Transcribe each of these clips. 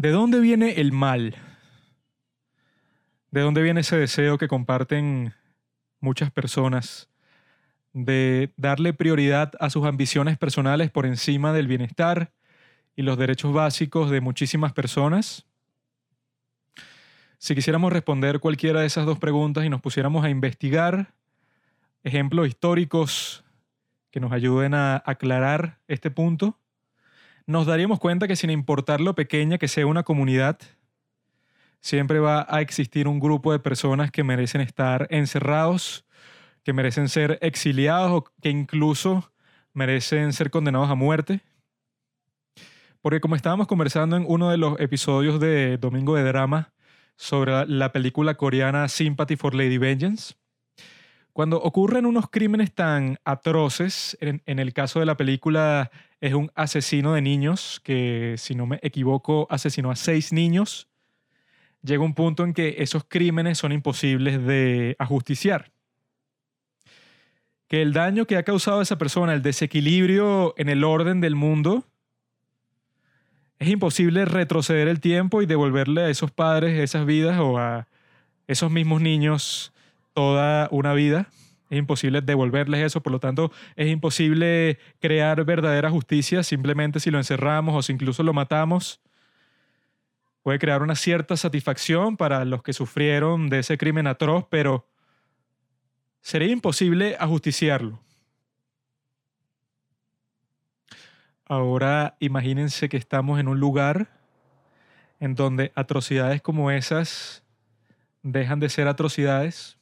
¿De dónde viene el mal? ¿De dónde viene ese deseo que comparten muchas personas de darle prioridad a sus ambiciones personales por encima del bienestar y los derechos básicos de muchísimas personas? Si quisiéramos responder cualquiera de esas dos preguntas y nos pusiéramos a investigar ejemplos históricos que nos ayuden a aclarar este punto, nos daríamos cuenta que sin importar lo pequeña que sea una comunidad, Siempre va a existir un grupo de personas que merecen estar encerrados, que merecen ser exiliados o que incluso merecen ser condenados a muerte. Porque como estábamos conversando en uno de los episodios de Domingo de Drama sobre la película coreana Sympathy for Lady Vengeance, cuando ocurren unos crímenes tan atroces, en, el caso de la película es un asesino de niños que, si no me equivoco, asesinó a seis niños llega un punto en que esos crímenes son imposibles de ajusticiar. Que el daño que ha causado a esa persona, el desequilibrio en el orden del mundo, es imposible retroceder el tiempo y devolverle a esos padres esas vidas o a esos mismos niños toda una vida. Es imposible devolverles eso, por lo tanto es imposible crear verdadera justicia simplemente si lo encerramos o si incluso lo matamos puede crear una cierta satisfacción para los que sufrieron de ese crimen atroz, pero sería imposible ajusticiarlo. Ahora imagínense que estamos en un lugar en donde atrocidades como esas dejan de ser atrocidades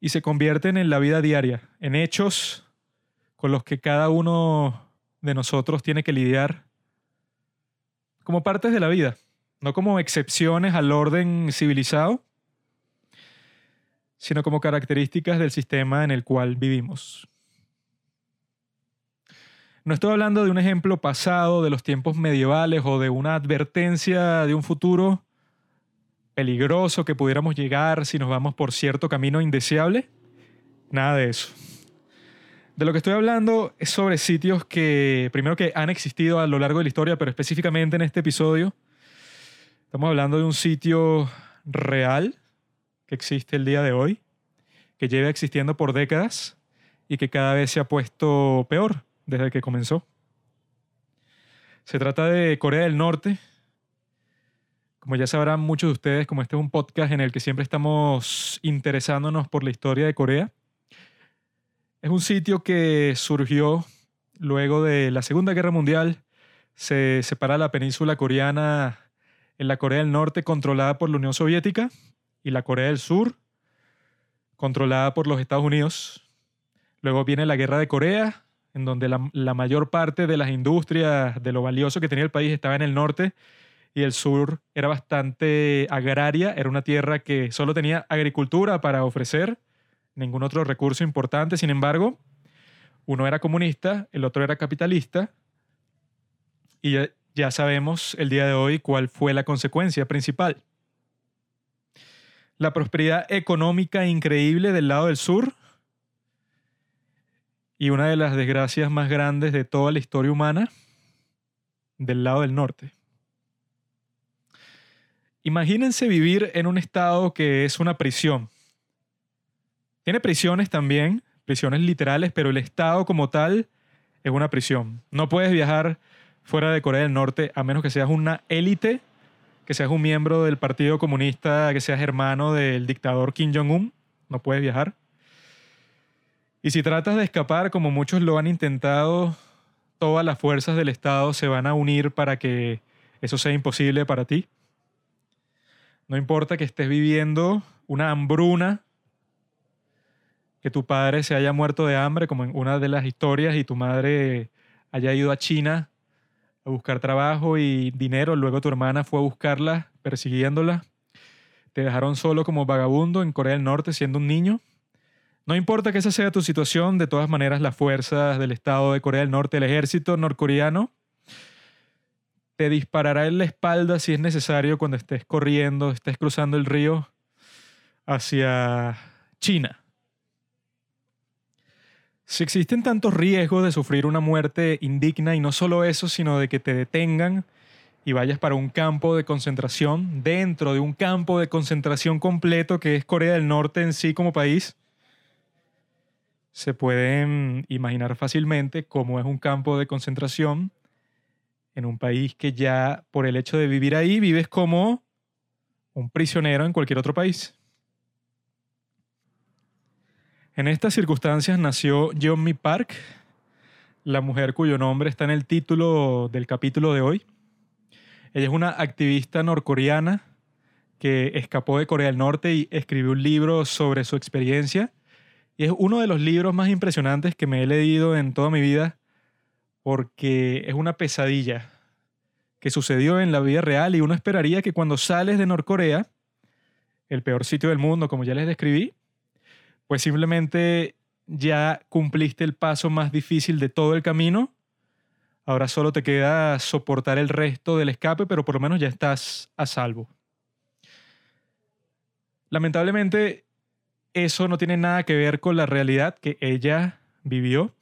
y se convierten en la vida diaria, en hechos con los que cada uno de nosotros tiene que lidiar como partes de la vida no como excepciones al orden civilizado, sino como características del sistema en el cual vivimos. No estoy hablando de un ejemplo pasado de los tiempos medievales o de una advertencia de un futuro peligroso que pudiéramos llegar si nos vamos por cierto camino indeseable. Nada de eso. De lo que estoy hablando es sobre sitios que, primero que han existido a lo largo de la historia, pero específicamente en este episodio, Estamos hablando de un sitio real que existe el día de hoy, que lleva existiendo por décadas y que cada vez se ha puesto peor desde que comenzó. Se trata de Corea del Norte. Como ya sabrán muchos de ustedes, como este es un podcast en el que siempre estamos interesándonos por la historia de Corea, es un sitio que surgió luego de la Segunda Guerra Mundial. Se separa la península coreana en la Corea del Norte controlada por la Unión Soviética y la Corea del Sur controlada por los Estados Unidos. Luego viene la Guerra de Corea, en donde la, mayor parte de las industrias, de lo valioso que tenía el país, estaba en el norte y el sur era bastante agraria, era una tierra que solo tenía agricultura para ofrecer, ningún otro recurso importante, sin embargo, uno era comunista, el otro era capitalista, y ya sabemos el día de hoy cuál fue la consecuencia principal. La prosperidad económica increíble del lado del sur y una de las desgracias más grandes de toda la historia humana del lado del norte. Imagínense vivir en un estado que es una prisión. Tiene prisiones también, prisiones literales, pero el estado como tal es una prisión. No puedes viajar fuera de Corea del Norte, a menos que seas una élite, que seas un miembro del Partido Comunista, que seas hermano del dictador Kim Jong-un, no puedes viajar. Y si tratas de escapar, como muchos lo han intentado, todas las fuerzas del Estado se van a unir para que eso sea imposible para ti. No importa que estés viviendo una hambruna, que tu padre se haya muerto de hambre, como en una de las historias, y tu madre haya ido a China a buscar trabajo y dinero. Luego tu hermana fue a buscarla, persiguiéndola. Te dejaron solo como vagabundo en Corea del Norte siendo un niño. No importa que esa sea tu situación, de todas maneras las fuerzas del Estado de Corea del Norte, el ejército norcoreano, te disparará en la espalda si es necesario cuando estés corriendo, estés cruzando el río hacia China. Si existen tantos riesgos de sufrir una muerte indigna y no solo eso, sino de que te detengan y vayas para un campo de concentración, dentro de un campo de concentración completo que es Corea del Norte en sí como país, se pueden imaginar fácilmente cómo es un campo de concentración en un país que ya por el hecho de vivir ahí vives como un prisionero en cualquier otro país. En estas circunstancias nació Mi Park, la mujer cuyo nombre está en el título del capítulo de hoy. Ella es una activista norcoreana que escapó de Corea del Norte y escribió un libro sobre su experiencia y es uno de los libros más impresionantes que me he leído en toda mi vida porque es una pesadilla que sucedió en la vida real y uno esperaría que cuando sales de Norcorea, el peor sitio del mundo, como ya les describí, pues simplemente ya cumpliste el paso más difícil de todo el camino. Ahora solo te queda soportar el resto del escape, pero por lo menos ya estás a salvo. Lamentablemente, eso no tiene nada que ver con la realidad que ella vivió.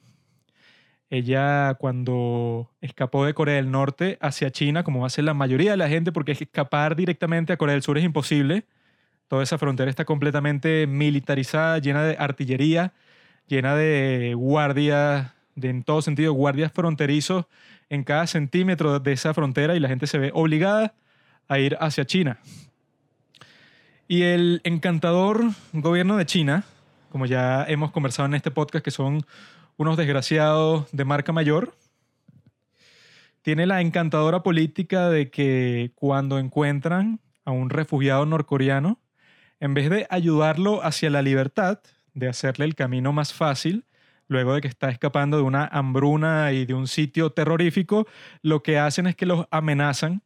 Ella cuando escapó de Corea del Norte hacia China, como hace la mayoría de la gente, porque escapar directamente a Corea del Sur es imposible. Toda esa frontera está completamente militarizada, llena de artillería, llena de guardias, de en todo sentido, guardias fronterizos en cada centímetro de esa frontera y la gente se ve obligada a ir hacia China. Y el encantador gobierno de China, como ya hemos conversado en este podcast, que son unos desgraciados de marca mayor, tiene la encantadora política de que cuando encuentran a un refugiado norcoreano, en vez de ayudarlo hacia la libertad, de hacerle el camino más fácil, luego de que está escapando de una hambruna y de un sitio terrorífico, lo que hacen es que los amenazan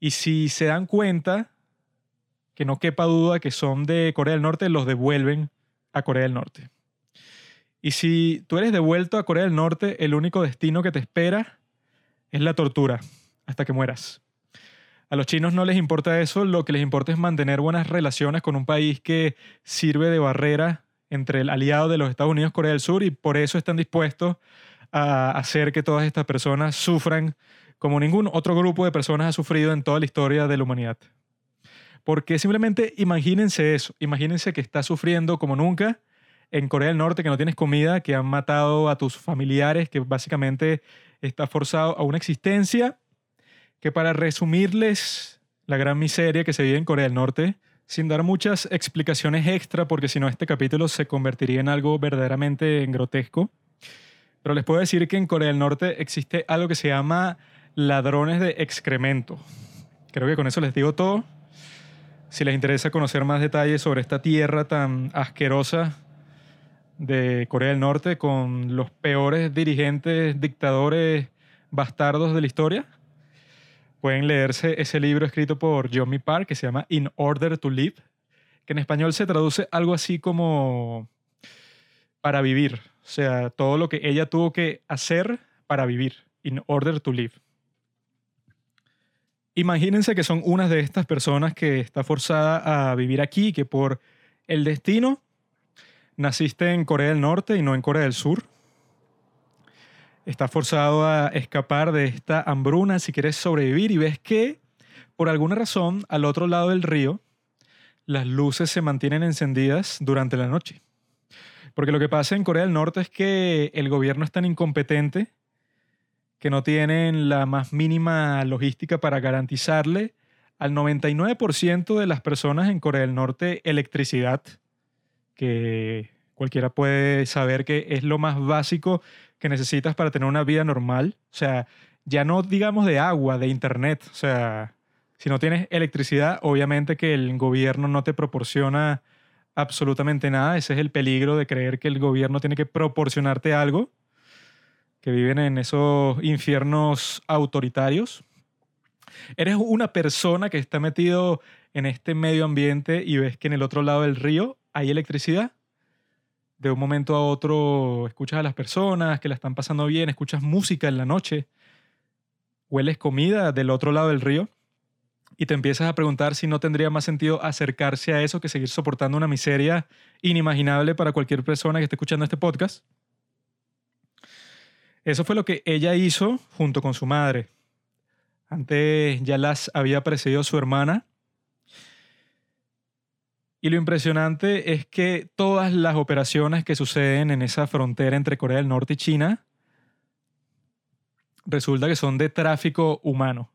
y si se dan cuenta que no quepa duda que son de Corea del Norte, los devuelven a Corea del Norte. Y si tú eres devuelto a Corea del Norte, el único destino que te espera es la tortura, hasta que mueras. A los chinos no les importa eso, lo que les importa es mantener buenas relaciones con un país que sirve de barrera entre el aliado de los Estados Unidos, Corea del Sur, y por eso están dispuestos a hacer que todas estas personas sufran como ningún otro grupo de personas ha sufrido en toda la historia de la humanidad. Porque simplemente imagínense eso, imagínense que estás sufriendo como nunca en Corea del Norte, que no tienes comida, que han matado a tus familiares, que básicamente estás forzado a una existencia que para resumirles la gran miseria que se vive en Corea del Norte, sin dar muchas explicaciones extra, porque si no este capítulo se convertiría en algo verdaderamente grotesco, pero les puedo decir que en Corea del Norte existe algo que se llama ladrones de excremento. Creo que con eso les digo todo. Si les interesa conocer más detalles sobre esta tierra tan asquerosa de Corea del Norte con los peores dirigentes, dictadores, bastardos de la historia, pueden leerse ese libro escrito por John Park que se llama In Order to Live, que en español se traduce algo así como para vivir, o sea, todo lo que ella tuvo que hacer para vivir, in order to live. Imagínense que son unas de estas personas que está forzada a vivir aquí, que por el destino naciste en Corea del Norte y no en Corea del Sur. Está forzado a escapar de esta hambruna si quieres sobrevivir y ves que por alguna razón al otro lado del río las luces se mantienen encendidas durante la noche. Porque lo que pasa en Corea del Norte es que el gobierno es tan incompetente que no tienen la más mínima logística para garantizarle al 99% de las personas en Corea del Norte electricidad, que cualquiera puede saber que es lo más básico que necesitas para tener una vida normal. O sea, ya no digamos de agua, de internet. O sea, si no tienes electricidad, obviamente que el gobierno no te proporciona absolutamente nada. Ese es el peligro de creer que el gobierno tiene que proporcionarte algo que viven en esos infiernos autoritarios. Eres una persona que está metido en este medio ambiente y ves que en el otro lado del río hay electricidad. De un momento a otro escuchas a las personas que la están pasando bien, escuchas música en la noche, hueles comida del otro lado del río y te empiezas a preguntar si no tendría más sentido acercarse a eso que seguir soportando una miseria inimaginable para cualquier persona que esté escuchando este podcast. Eso fue lo que ella hizo junto con su madre. Antes ya las había precedido su hermana. Y lo impresionante es que todas las operaciones que suceden en esa frontera entre Corea del Norte y China resulta que son de tráfico humano.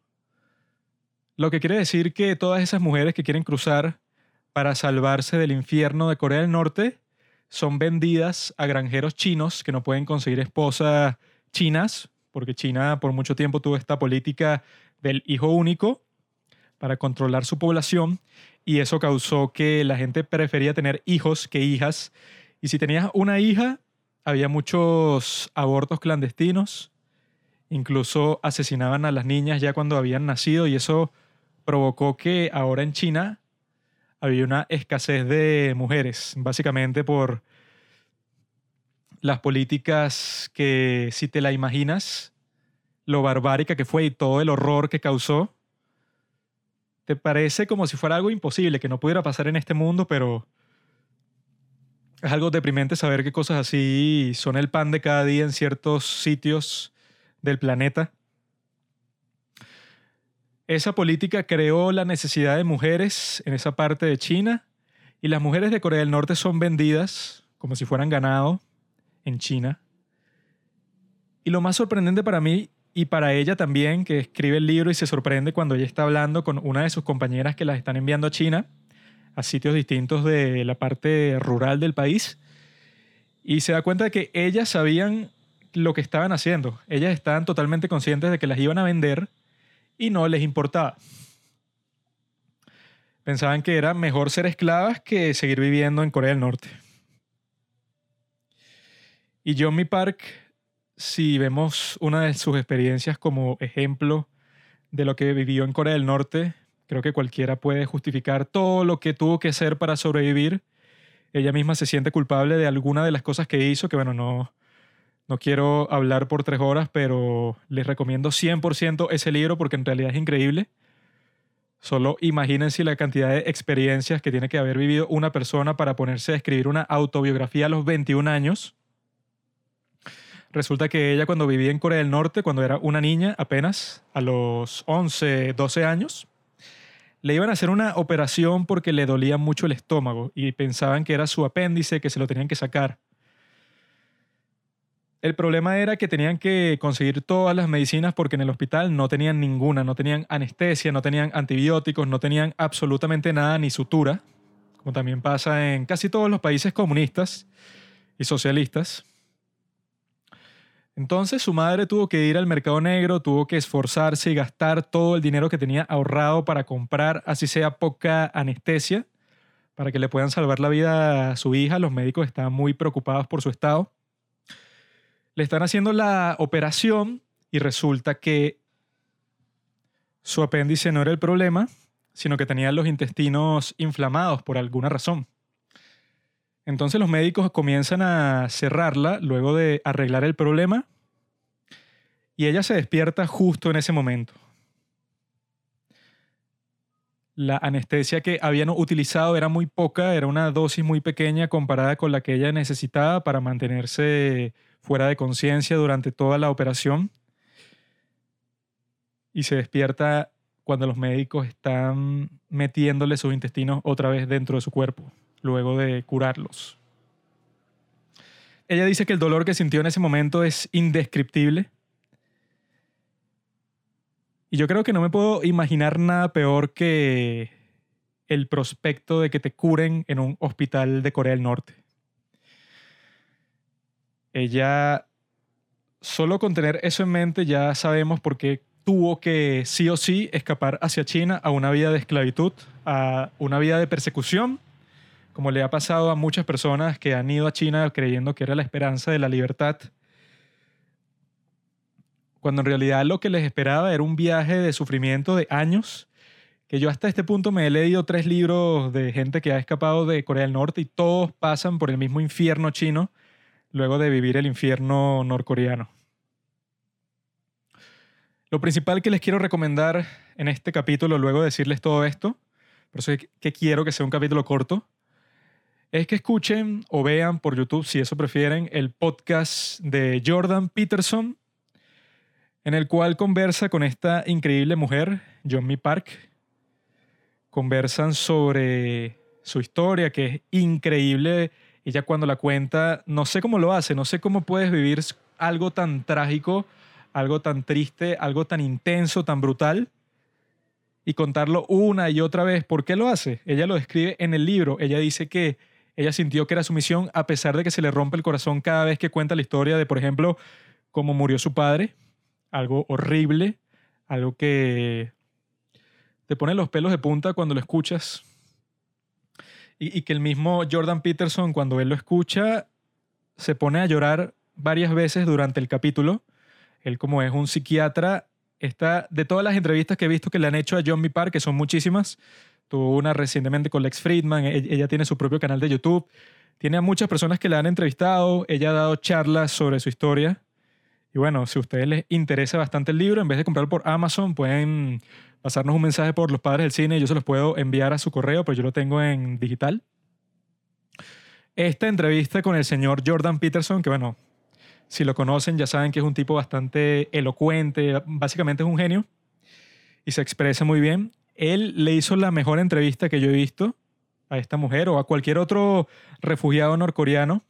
Lo que quiere decir que todas esas mujeres que quieren cruzar para salvarse del infierno de Corea del Norte son vendidas a granjeros chinos que no pueden conseguir esposas chinas, porque China por mucho tiempo tuvo esta política del hijo único para controlar su población y eso causó que la gente prefería tener hijos que hijas. Y si tenías una hija, había muchos abortos clandestinos, incluso asesinaban a las niñas ya cuando habían nacido y eso provocó que ahora en China había una escasez de mujeres, básicamente por las políticas que, si te la imaginas, lo barbárica que fue y todo el horror que causó, te parece como si fuera algo imposible, que no pudiera pasar en este mundo, pero es algo deprimente saber que cosas así son el pan de cada día en ciertos sitios del planeta. Esa política creó la necesidad de mujeres en esa parte de China y las mujeres de Corea del Norte son vendidas como si fueran ganado en China. Y lo más sorprendente para mí y para ella también, que escribe el libro y se sorprende cuando ella está hablando con una de sus compañeras que las están enviando a China, a sitios distintos de la parte rural del país, y se da cuenta de que ellas sabían lo que estaban haciendo. Ellas estaban totalmente conscientes de que las iban a vender y no les importaba. Pensaban que era mejor ser esclavas que seguir viviendo en Corea del Norte. Y John Park, si vemos una de sus experiencias como ejemplo de lo que vivió en Corea del Norte, creo que cualquiera puede justificar todo lo que tuvo que hacer para sobrevivir. Ella misma se siente culpable de alguna de las cosas que hizo, que bueno, no, no quiero hablar por tres horas, pero les recomiendo 100% ese libro porque en realidad es increíble. Solo imagínense la cantidad de experiencias que tiene que haber vivido una persona para ponerse a escribir una autobiografía a los 21 años. Resulta que ella cuando vivía en Corea del Norte, cuando era una niña apenas, a los 11, 12 años, le iban a hacer una operación porque le dolía mucho el estómago y pensaban que era su apéndice, que se lo tenían que sacar. El problema era que tenían que conseguir todas las medicinas porque en el hospital no tenían ninguna, no tenían anestesia, no tenían antibióticos, no tenían absolutamente nada ni sutura, como también pasa en casi todos los países comunistas y socialistas. Entonces su madre tuvo que ir al mercado negro, tuvo que esforzarse y gastar todo el dinero que tenía ahorrado para comprar, así sea poca anestesia, para que le puedan salvar la vida a su hija. Los médicos estaban muy preocupados por su estado. Le están haciendo la operación y resulta que su apéndice no era el problema, sino que tenía los intestinos inflamados por alguna razón. Entonces los médicos comienzan a cerrarla luego de arreglar el problema y ella se despierta justo en ese momento. La anestesia que habían utilizado era muy poca, era una dosis muy pequeña comparada con la que ella necesitaba para mantenerse fuera de conciencia durante toda la operación y se despierta cuando los médicos están metiéndole sus intestinos otra vez dentro de su cuerpo, luego de curarlos. Ella dice que el dolor que sintió en ese momento es indescriptible. Y yo creo que no me puedo imaginar nada peor que el prospecto de que te curen en un hospital de Corea del Norte. Ella, solo con tener eso en mente, ya sabemos por qué tuvo que sí o sí escapar hacia China a una vida de esclavitud, a una vida de persecución, como le ha pasado a muchas personas que han ido a China creyendo que era la esperanza de la libertad, cuando en realidad lo que les esperaba era un viaje de sufrimiento de años, que yo hasta este punto me he leído tres libros de gente que ha escapado de Corea del Norte y todos pasan por el mismo infierno chino luego de vivir el infierno norcoreano. Lo principal que les quiero recomendar en este capítulo, luego de decirles todo esto, por eso es que quiero que sea un capítulo corto, es que escuchen o vean por YouTube, si eso prefieren, el podcast de Jordan Peterson. en el cual conversa con esta increíble mujer, John Mi Park. Conversan sobre su historia, que es increíble. Ella cuando la cuenta, no sé cómo lo hace, no sé cómo puedes vivir algo tan trágico, algo tan triste, algo tan intenso, tan brutal, y contarlo una y otra vez. ¿Por qué lo hace? Ella lo describe en el libro. Ella dice que ella sintió que era su misión a pesar de que se le rompe el corazón cada vez que cuenta la historia de, por ejemplo, cómo murió su padre, algo horrible, algo que te pone los pelos de punta cuando lo escuchas. Y, que el mismo Jordan Peterson, cuando él lo escucha, se pone a llorar varias veces durante el capítulo. Él como es un psiquiatra, está de todas las entrevistas que he visto que le han hecho a John. Park, que son muchísimas, tuvo una recientemente con Lex Friedman, e, ella tiene su propio canal de YouTube, tiene a muchas personas que la han entrevistado, ella ha dado charlas sobre su historia y bueno, si a ustedes les interesa bastante el libro, en vez de comprarlo por Amazon, pueden pasarnos un mensaje por los padres del cine yo se los puedo enviar a su correo, pero yo lo tengo en digital. Esta entrevista con el señor Jordan Peterson, que bueno, si lo conocen ya saben que es un tipo bastante elocuente, básicamente es un genio y se expresa muy bien. Él le hizo la mejor entrevista que yo he visto a esta mujer o a cualquier otro refugiado norcoreano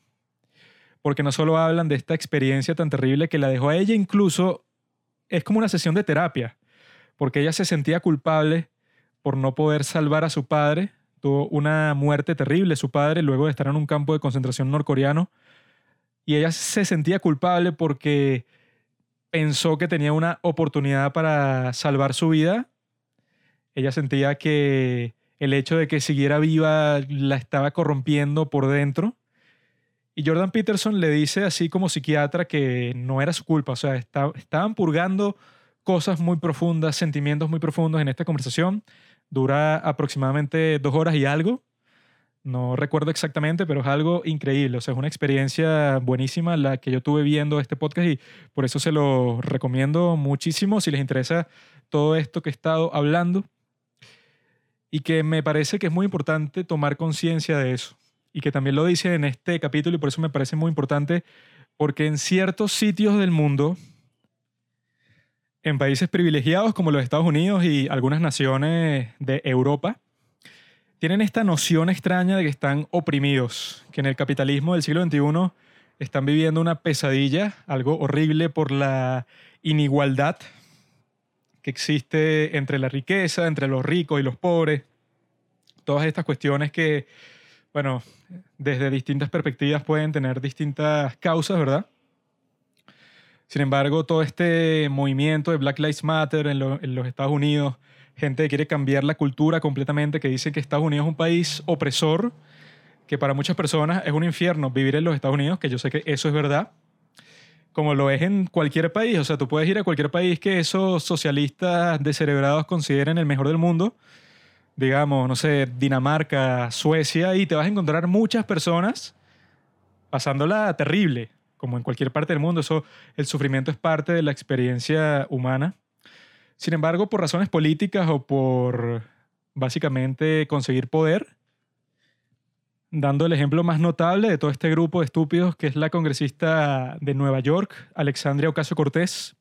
porque no solo hablan de esta experiencia tan terrible que la dejó a ella, incluso es como una sesión de terapia, porque ella se sentía culpable por no poder salvar a su padre, tuvo una muerte terrible su padre luego de estar en un campo de concentración norcoreano, y ella se sentía culpable porque pensó que tenía una oportunidad para salvar su vida. Ella sentía que el hecho de que siguiera viva la estaba corrompiendo por dentro y Jordan Peterson le dice así como psiquiatra que no era su culpa, o sea, estaban purgando cosas muy profundas, sentimientos muy profundos en esta conversación. Dura aproximadamente dos horas y algo. No recuerdo exactamente, pero es algo increíble. O sea, es una experiencia buenísima la que yo tuve viendo este podcast y por eso se lo recomiendo muchísimo si les interesa todo esto que he estado hablando. Y que me parece que es muy importante tomar conciencia de eso y que también lo dice en este capítulo y por eso me parece muy importante, porque en ciertos sitios del mundo, en países privilegiados como los Estados Unidos y algunas naciones de Europa, tienen esta noción extraña de que están oprimidos, que en el capitalismo del siglo XXI están viviendo una pesadilla, algo horrible por la inigualdad que existe entre la riqueza, entre los ricos y los pobres, todas estas cuestiones que bueno, desde distintas perspectivas pueden tener distintas causas, ¿verdad? Sin embargo, todo este movimiento de Black Lives Matter en, los Estados Unidos, gente que quiere cambiar la cultura completamente, que dice que Estados Unidos es un país opresor, que para muchas personas es un infierno vivir en los Estados Unidos, que yo sé que eso es verdad, como lo es en cualquier país. O sea, tú puedes ir a cualquier país que esos socialistas descerebrados consideren el mejor del mundo digamos, no sé, Dinamarca, Suecia, y te vas a encontrar muchas personas pasándola terrible, como en cualquier parte del mundo. Eso, el sufrimiento es parte de la experiencia humana. Sin embargo, por razones políticas o por básicamente conseguir poder, dando el ejemplo más notable de todo este grupo de estúpidos que es la congresista de Nueva York, Alexandria Ocasio Cortés,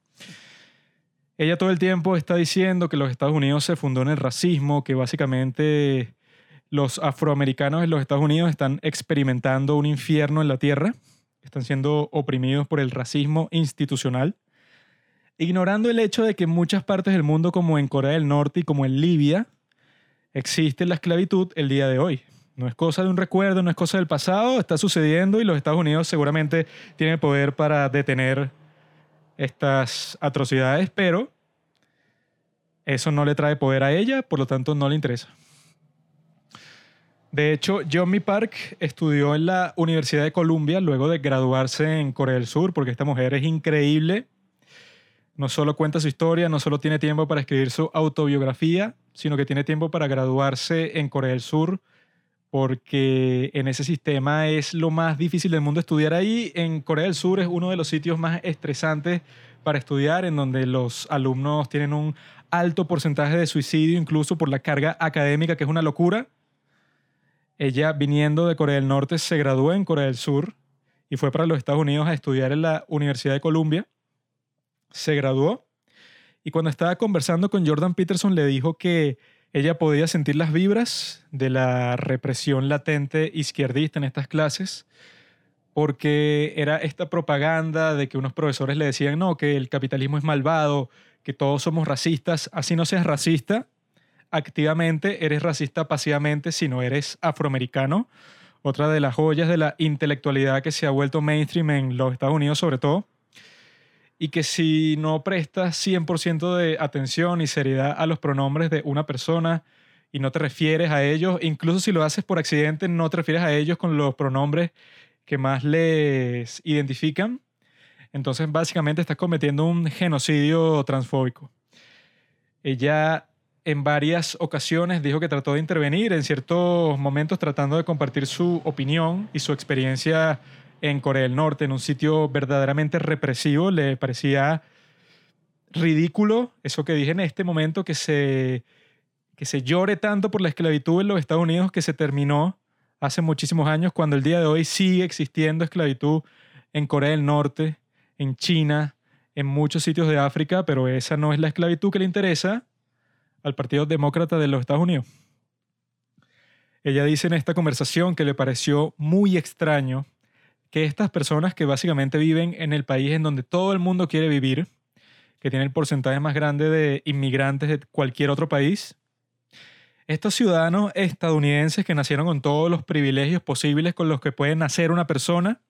ella todo el tiempo está diciendo que los Estados Unidos se fundó en el racismo, que básicamente los afroamericanos en los Estados Unidos están experimentando un infierno en la tierra, están siendo oprimidos por el racismo institucional, ignorando el hecho de que en muchas partes del mundo, como en Corea del Norte y como en Libia, existe la esclavitud el día de hoy. No es cosa de un recuerdo, no es cosa del pasado, está sucediendo y los Estados Unidos seguramente tienen poder para detener estas atrocidades, pero eso no le trae poder a ella, por lo tanto no le interesa. De hecho, Johnny Park estudió en la Universidad de Columbia luego de graduarse en Corea del Sur, porque esta mujer es increíble. No solo cuenta su historia, no solo tiene tiempo para escribir su autobiografía, sino que tiene tiempo para graduarse en Corea del Sur, porque en ese sistema es lo más difícil del mundo estudiar ahí. En Corea del Sur es uno de los sitios más estresantes para estudiar, en donde los alumnos tienen un alto porcentaje de suicidio, incluso por la carga académica, que es una locura. Ella, viniendo de Corea del Norte, se graduó en Corea del Sur y fue para los Estados Unidos a estudiar en la Universidad de Columbia. Se graduó Y cuando estaba conversando con Jordan Peterson le dijo que ella podía sentir las vibras de la represión latente izquierdista en estas clases, porque era esta propaganda de que unos profesores le decían, no, que el capitalismo es malvado, que todos somos racistas, así no seas racista, activamente eres racista pasivamente si no eres afroamericano. Otra de las joyas de la intelectualidad que se ha vuelto mainstream en los Estados Unidos sobre todo y que si no prestas 100% de atención y seriedad a los pronombres de una persona y no te refieres a ellos, incluso si lo haces por accidente, no te refieres a ellos con los pronombres que más les identifican, entonces básicamente estás cometiendo un genocidio transfóbico. Ella en varias ocasiones dijo que trató de intervenir en ciertos momentos tratando de compartir su opinión y su experiencia en Corea del Norte, en un sitio verdaderamente represivo. Le parecía ridículo eso que dije en este momento, que se, que se llore tanto por la esclavitud en los Estados Unidos que se terminó hace muchísimos años, cuando el día de hoy sigue existiendo esclavitud en Corea del Norte, en China, en muchos sitios de África, pero esa no es la esclavitud que le interesa al Partido Demócrata de los Estados Unidos. Ella dice en esta conversación que le pareció muy extraño que estas personas que básicamente viven en el país en donde todo el mundo quiere vivir, que tiene el porcentaje más grande de inmigrantes de cualquier otro país, estos ciudadanos estadounidenses que nacieron con todos los privilegios posibles con los que puede nacer una persona,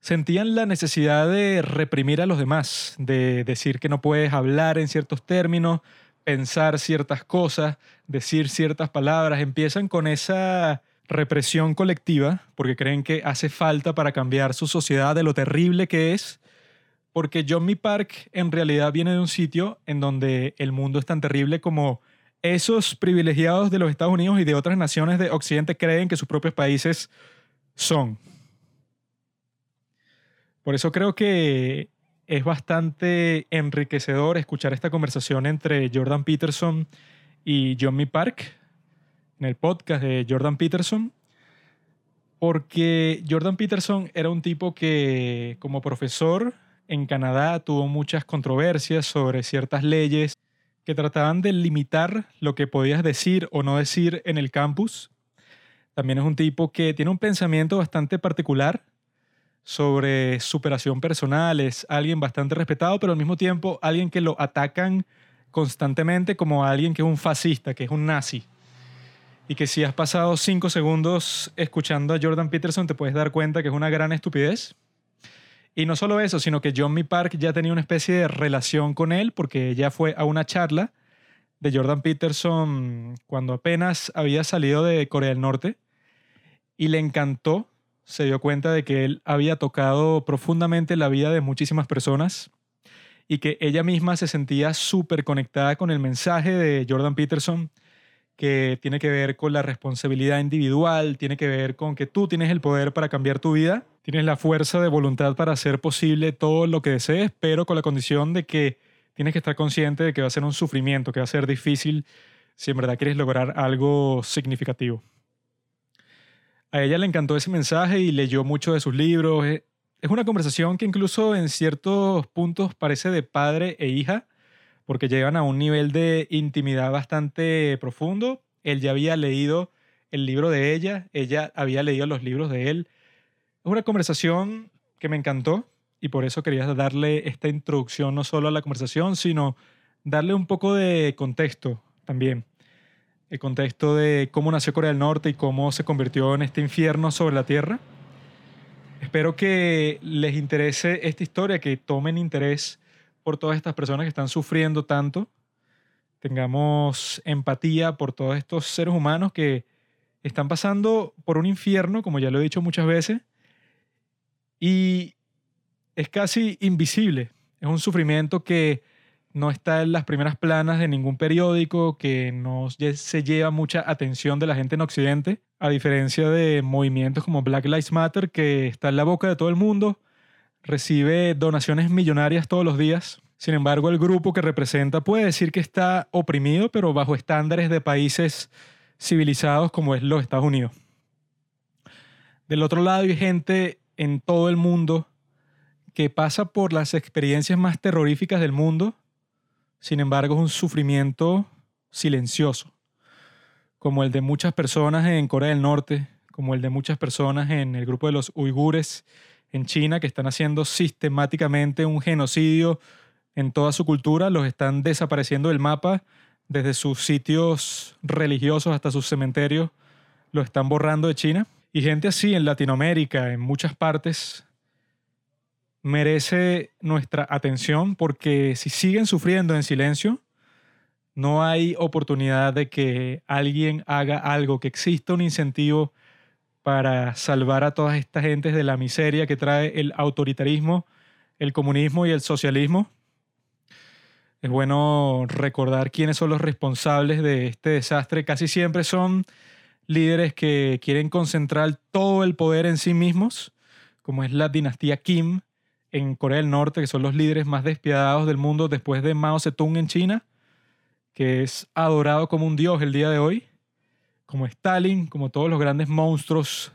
sentían la necesidad de reprimir a los demás, de decir que no puedes hablar en ciertos términos, pensar ciertas cosas, decir ciertas palabras, empiezan con esa represión colectiva, porque creen que hace falta para cambiar su sociedad de lo terrible que es, porque John Me Park en realidad viene de un sitio en donde el mundo es tan terrible como esos privilegiados de los Estados Unidos y de otras naciones de Occidente creen que sus propios países son. Por eso creo que es bastante enriquecedor escuchar esta conversación entre Jordan Peterson y John Me Park, en el podcast de Jordan Peterson, porque Jordan Peterson era un tipo que como profesor en Canadá tuvo muchas controversias sobre ciertas leyes que trataban de limitar lo que podías decir o no decir en el campus. También es un tipo que tiene un pensamiento bastante particular sobre superación personal, es alguien bastante respetado, pero al mismo tiempo alguien que lo atacan constantemente como alguien que es un fascista, que es un nazi y que si has pasado cinco segundos escuchando a Jordan Peterson te puedes dar cuenta que es una gran estupidez. Y no solo eso, sino que John Park ya tenía una especie de relación con él porque ella fue a una charla de Jordan Peterson cuando apenas había salido de Corea del Norte y le encantó, se dio cuenta de que él había tocado profundamente la vida de muchísimas personas y que ella misma se sentía súper conectada con el mensaje de Jordan Peterson que tiene que ver con la responsabilidad individual, tiene que ver con que tú tienes el poder para cambiar tu vida, tienes la fuerza de voluntad para hacer posible todo lo que desees, pero con la condición de que tienes que estar consciente de que va a ser un sufrimiento, que va a ser difícil si en verdad quieres lograr algo significativo. A ella le encantó ese mensaje y leyó mucho de sus libros. Es una conversación que incluso en ciertos puntos parece de padre e hija, porque llegan a un nivel de intimidad bastante profundo. Él ya había leído el libro de ella, ella había leído los libros de él. Es una conversación que me encantó y por eso quería darle esta introducción no solo a la conversación, sino darle un poco de contexto también. El contexto de cómo nació Corea del Norte y cómo se convirtió en este infierno sobre la tierra. Espero que les interese esta historia, que tomen interés por todas estas personas que están sufriendo tanto, tengamos empatía por todos estos seres humanos que están pasando por un infierno, como ya lo he dicho muchas veces, y es casi invisible. Es un sufrimiento que no está en las primeras planas de ningún periódico, que no se lleva mucha atención de la gente en Occidente, a diferencia de movimientos como Black Lives Matter, que está en la boca de todo el mundo, recibe donaciones millonarias todos los días. Sin embargo, el grupo que representa puede decir que está oprimido, pero bajo estándares de países civilizados como es los Estados Unidos. Del otro lado hay gente en todo el mundo que pasa por las experiencias más terroríficas del mundo Sin embargo, es un sufrimiento silencioso, como el de muchas personas en Corea del Norte, como el de muchas personas en el grupo de los uigures en China, que están haciendo sistemáticamente un genocidio en toda su cultura, los están desapareciendo del mapa, desde sus sitios religiosos hasta sus cementerios, los están borrando de China. Y gente así en Latinoamérica, en muchas partes, merece nuestra atención porque si siguen sufriendo en silencio, no hay oportunidad de que alguien haga algo, que exista un incentivo para salvar a todas estas gentes de la miseria que trae el autoritarismo, el comunismo y el socialismo. Es bueno recordar quiénes son los responsables de este desastre. Casi siempre son líderes que quieren concentrar todo el poder en sí mismos, como es la dinastía Kim en Corea del Norte, que son los líderes más despiadados del mundo después de Mao Zedong en China, que es adorado como un dios el día de hoy como Stalin, como todos los grandes monstruos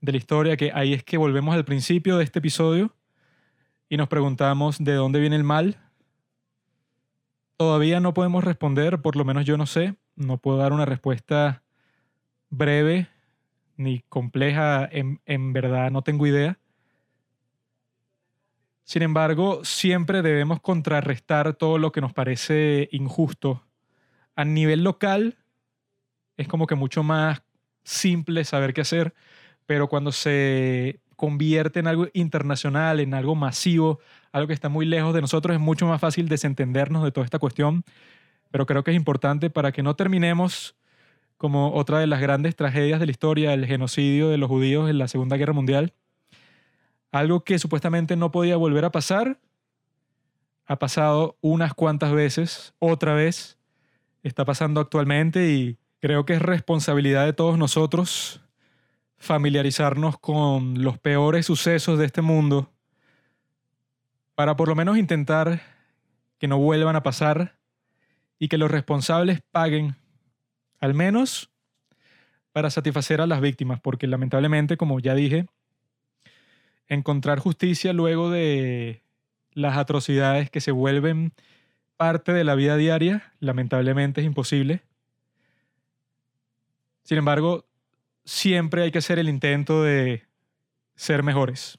de la historia, que ahí es que volvemos al principio de este episodio y nos preguntamos de dónde viene el mal. Todavía no podemos responder, por lo menos yo no sé, no puedo dar una respuesta breve ni compleja, en, en verdad no tengo idea. Sin embargo, siempre debemos contrarrestar todo lo que nos parece injusto a nivel local es como que mucho más simple saber qué hacer, pero cuando se convierte en algo internacional, en algo masivo, algo que está muy lejos de nosotros, es mucho más fácil desentendernos de toda esta cuestión, pero creo que es importante para que no terminemos como otra de las grandes tragedias de la historia, el genocidio de los judíos en la Segunda Guerra Mundial. Algo que supuestamente no podía volver a pasar, ha pasado unas cuantas veces, otra vez, está pasando actualmente y Creo que es responsabilidad de todos nosotros familiarizarnos con los peores sucesos de este mundo para por lo menos intentar que no vuelvan a pasar y que los responsables paguen, al menos para satisfacer a las víctimas, porque lamentablemente, como ya dije, encontrar justicia luego de las atrocidades que se vuelven parte de la vida diaria, lamentablemente es imposible. Sin embargo, siempre hay que hacer el intento de ser mejores.